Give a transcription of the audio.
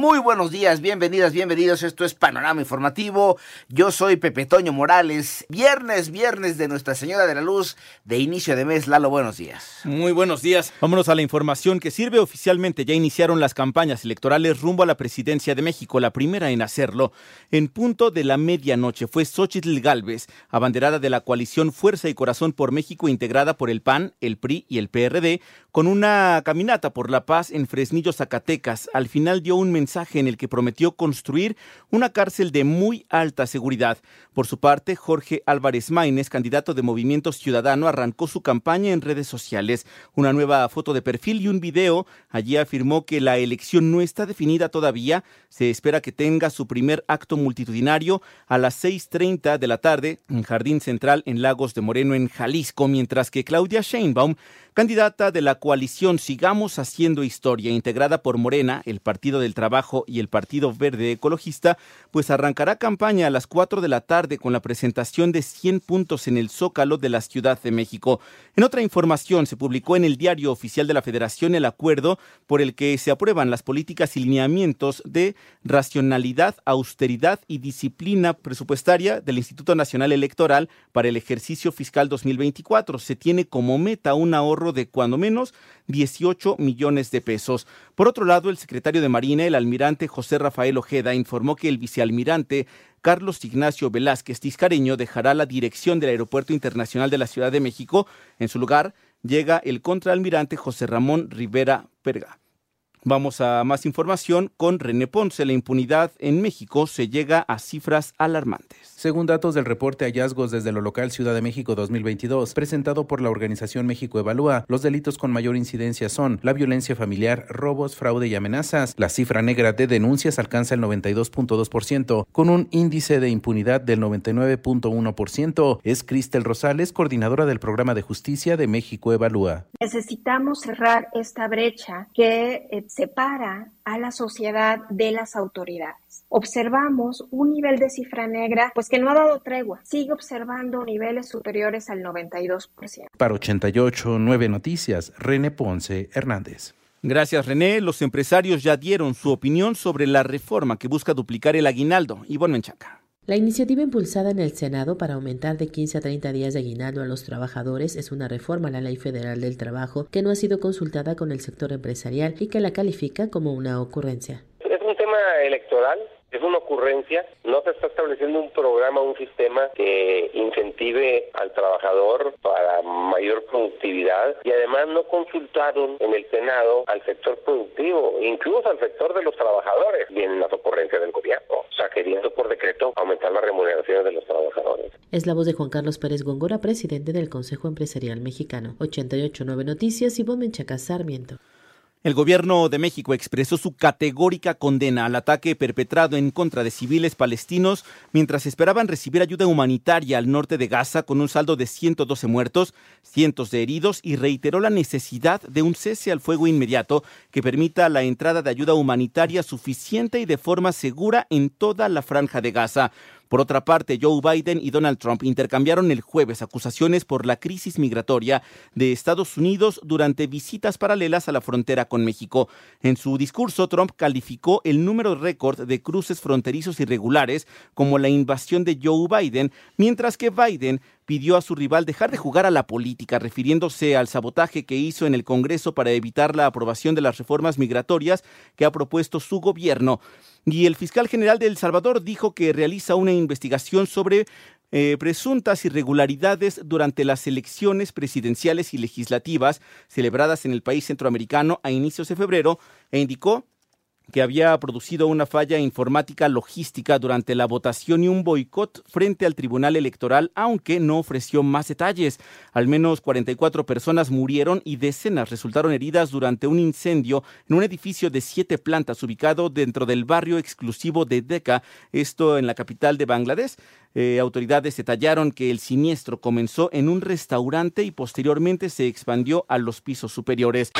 Muy buenos días, bienvenidas, bienvenidos. Esto es Panorama Informativo. Yo soy Pepe Toño Morales. Viernes, viernes de Nuestra Señora de la Luz, de inicio de mes. Lalo, buenos días. Muy buenos días. Vámonos a la información que sirve oficialmente. Ya iniciaron las campañas electorales rumbo a la presidencia de México, la primera en hacerlo. En punto de la medianoche fue Xochitl Galvez, abanderada de la coalición Fuerza y Corazón por México, integrada por el PAN, el PRI y el PRD, con una caminata por la paz en Fresnillo, Zacatecas. Al final dio un mensaje en el que prometió construir una cárcel de muy alta seguridad. Por su parte, Jorge Álvarez Maínez, candidato de Movimiento Ciudadano, arrancó su campaña en redes sociales. Una nueva foto de perfil y un video. Allí afirmó que la elección no está definida todavía. Se espera que tenga su primer acto multitudinario a las 6.30 de la tarde en Jardín Central en Lagos de Moreno, en Jalisco, mientras que Claudia Sheinbaum candidata de la coalición Sigamos Haciendo Historia, integrada por Morena, el Partido del Trabajo y el Partido Verde Ecologista, pues arrancará campaña a las 4 de la tarde con la presentación de 100 puntos en el Zócalo de la Ciudad de México. En otra información, se publicó en el Diario Oficial de la Federación el acuerdo por el que se aprueban las políticas y lineamientos de racionalidad, austeridad y disciplina presupuestaria del Instituto Nacional Electoral para el ejercicio fiscal 2024. Se tiene como meta un ahorro de cuando menos 18 millones de pesos. Por otro lado, el secretario de Marina, el almirante José Rafael Ojeda, informó que el vicealmirante Carlos Ignacio Velázquez Tiscareño dejará la dirección del Aeropuerto Internacional de la Ciudad de México. En su lugar llega el contraalmirante José Ramón Rivera Perga. Vamos a más información con René Ponce. La impunidad en México se llega a cifras alarmantes. Según datos del reporte Hallazgos desde lo local Ciudad de México 2022, presentado por la organización México Evalúa, los delitos con mayor incidencia son la violencia familiar, robos, fraude y amenazas. La cifra negra de denuncias alcanza el 92.2%, con un índice de impunidad del 99.1%. Es Cristel Rosales, coordinadora del programa de justicia de México Evalúa. Necesitamos cerrar esta brecha que eh, separa a la sociedad de las autoridades. Observamos un nivel de cifra negra pues que no ha dado tregua, sigue observando niveles superiores al 92%. Para 88 9 Noticias, René Ponce Hernández. Gracias, René. Los empresarios ya dieron su opinión sobre la reforma que busca duplicar el aguinaldo. Ivonne Menchaca. La iniciativa impulsada en el Senado para aumentar de 15 a 30 días de aguinaldo a los trabajadores es una reforma a la Ley Federal del Trabajo que no ha sido consultada con el sector empresarial y que la califica como una ocurrencia. Es un tema electoral es una ocurrencia, no se está estableciendo un programa, un sistema que incentive al trabajador para mayor productividad. Y además no consultaron en el Senado al sector productivo, incluso al sector de los trabajadores, vienen las ocurrencias del gobierno, queriendo por decreto aumentar las remuneraciones de los trabajadores. Es la voz de Juan Carlos Pérez Góngora, presidente del Consejo Empresarial Mexicano. 889 Noticias y Menchaca Sarmiento. El gobierno de México expresó su categórica condena al ataque perpetrado en contra de civiles palestinos mientras esperaban recibir ayuda humanitaria al norte de Gaza con un saldo de 112 muertos, cientos de heridos y reiteró la necesidad de un cese al fuego inmediato que permita la entrada de ayuda humanitaria suficiente y de forma segura en toda la franja de Gaza. Por otra parte, Joe Biden y Donald Trump intercambiaron el jueves acusaciones por la crisis migratoria de Estados Unidos durante visitas paralelas a la frontera con México. En su discurso, Trump calificó el número récord de cruces fronterizos irregulares como la invasión de Joe Biden, mientras que Biden pidió a su rival dejar de jugar a la política, refiriéndose al sabotaje que hizo en el Congreso para evitar la aprobación de las reformas migratorias que ha propuesto su gobierno. Y el fiscal general de El Salvador dijo que realiza una investigación sobre eh, presuntas irregularidades durante las elecciones presidenciales y legislativas celebradas en el país centroamericano a inicios de febrero e indicó que había producido una falla informática logística durante la votación y un boicot frente al Tribunal Electoral, aunque no ofreció más detalles. Al menos 44 personas murieron y decenas resultaron heridas durante un incendio en un edificio de siete plantas ubicado dentro del barrio exclusivo de Dhaka, esto en la capital de Bangladesh. Eh, autoridades detallaron que el siniestro comenzó en un restaurante y posteriormente se expandió a los pisos superiores.